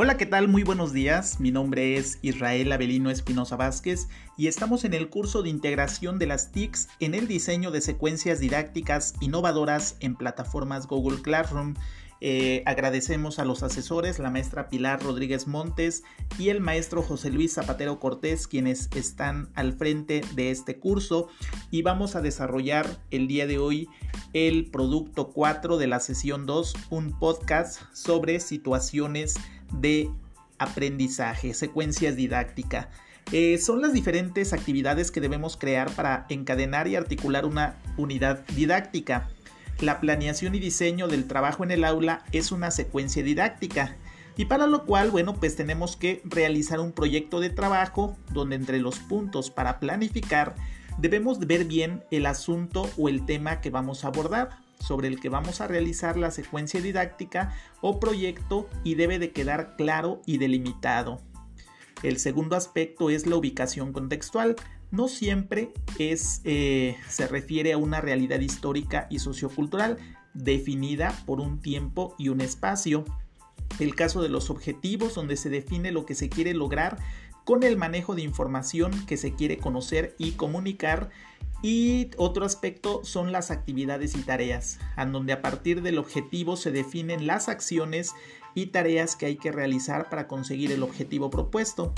Hola, ¿qué tal? Muy buenos días. Mi nombre es Israel Avelino Espinosa Vázquez y estamos en el curso de integración de las TICs en el diseño de secuencias didácticas innovadoras en plataformas Google Classroom. Eh, agradecemos a los asesores, la maestra Pilar Rodríguez Montes y el maestro José Luis Zapatero Cortés, quienes están al frente de este curso y vamos a desarrollar el día de hoy el producto 4 de la sesión 2, un podcast sobre situaciones de aprendizaje, secuencias didácticas. Eh, son las diferentes actividades que debemos crear para encadenar y articular una unidad didáctica. La planeación y diseño del trabajo en el aula es una secuencia didáctica. Y para lo cual, bueno, pues tenemos que realizar un proyecto de trabajo donde entre los puntos para planificar debemos ver bien el asunto o el tema que vamos a abordar sobre el que vamos a realizar la secuencia didáctica o proyecto y debe de quedar claro y delimitado. El segundo aspecto es la ubicación contextual. No siempre es, eh, se refiere a una realidad histórica y sociocultural definida por un tiempo y un espacio. El caso de los objetivos, donde se define lo que se quiere lograr con el manejo de información que se quiere conocer y comunicar y otro aspecto son las actividades y tareas, en donde a partir del objetivo se definen las acciones y tareas que hay que realizar para conseguir el objetivo propuesto.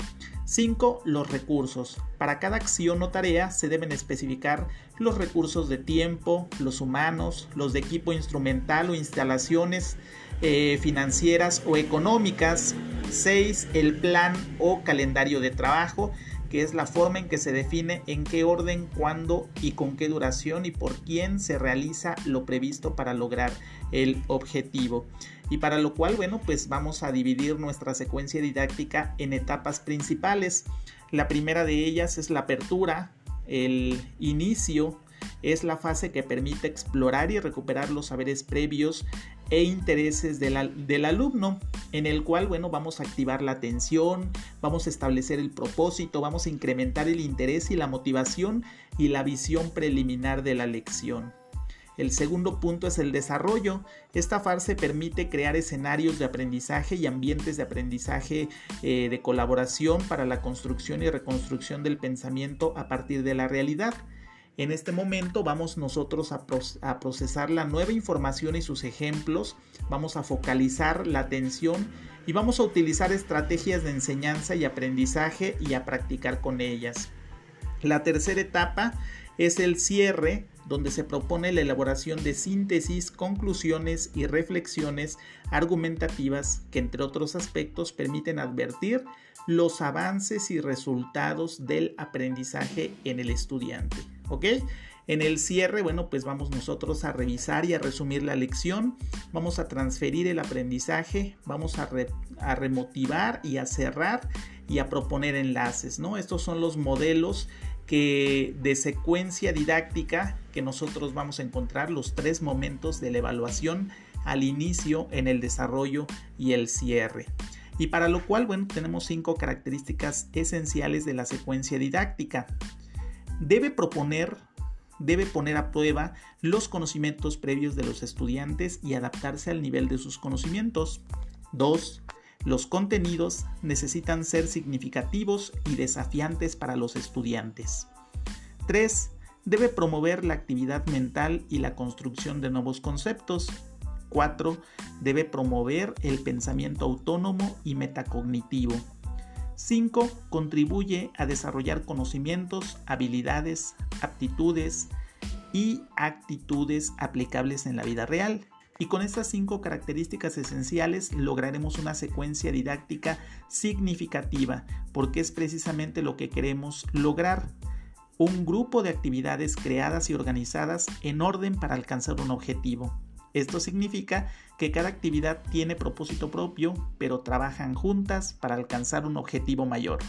5. Los recursos. Para cada acción o tarea se deben especificar los recursos de tiempo, los humanos, los de equipo instrumental o instalaciones eh, financieras o económicas. 6. El plan o calendario de trabajo que es la forma en que se define en qué orden, cuándo y con qué duración y por quién se realiza lo previsto para lograr el objetivo. Y para lo cual, bueno, pues vamos a dividir nuestra secuencia didáctica en etapas principales. La primera de ellas es la apertura, el inicio, es la fase que permite explorar y recuperar los saberes previos e intereses del, alumno, en el cual, bueno, vamos a activar la atención, vamos a establecer el propósito, vamos a incrementar el interés y la motivación y la visión preliminar de la lección. El segundo punto es el desarrollo. Esta fase permite crear escenarios de aprendizaje y ambientes de aprendizaje eh, de colaboración para la construcción y reconstrucción del pensamiento a partir de la realidad. En este momento vamos nosotros a, procesar la nueva información y sus ejemplos, vamos a focalizar la atención y vamos a utilizar estrategias de enseñanza y aprendizaje y a practicar con ellas. La tercera etapa es el cierre, donde se propone la elaboración de síntesis, conclusiones y reflexiones argumentativas que entre otros aspectos permiten advertir los avances y resultados del aprendizaje en el estudiante. ¿ok? En el cierre, bueno, pues vamos nosotros a revisar y a resumir la lección, vamos a transferir el aprendizaje, vamos a, remotivar y a cerrar y a proponer enlaces, ¿no? Estos son los modelos que de secuencia didáctica que nosotros vamos a encontrar los tres momentos de la evaluación al inicio, en el desarrollo y el cierre. Y para lo cual, bueno, tenemos cinco características esenciales de la secuencia didáctica debe proponer, debe poner a prueba los conocimientos previos de los estudiantes y adaptarse al nivel de sus conocimientos. 2. Los contenidos necesitan ser significativos y desafiantes para los estudiantes. 3. Debe promover la actividad mental y la construcción de nuevos conceptos. 4. Debe promover el pensamiento autónomo y metacognitivo. 5. Contribuye a desarrollar conocimientos, habilidades, aptitudes y actitudes aplicables en la vida real. Y con estas cinco características esenciales lograremos una secuencia didáctica significativa, porque es precisamente lo que queremos lograr. Un grupo de actividades creadas y organizadas en orden para alcanzar un objetivo. Esto significa que cada actividad tiene propósito propio, pero trabajan juntas para alcanzar un objetivo mayor.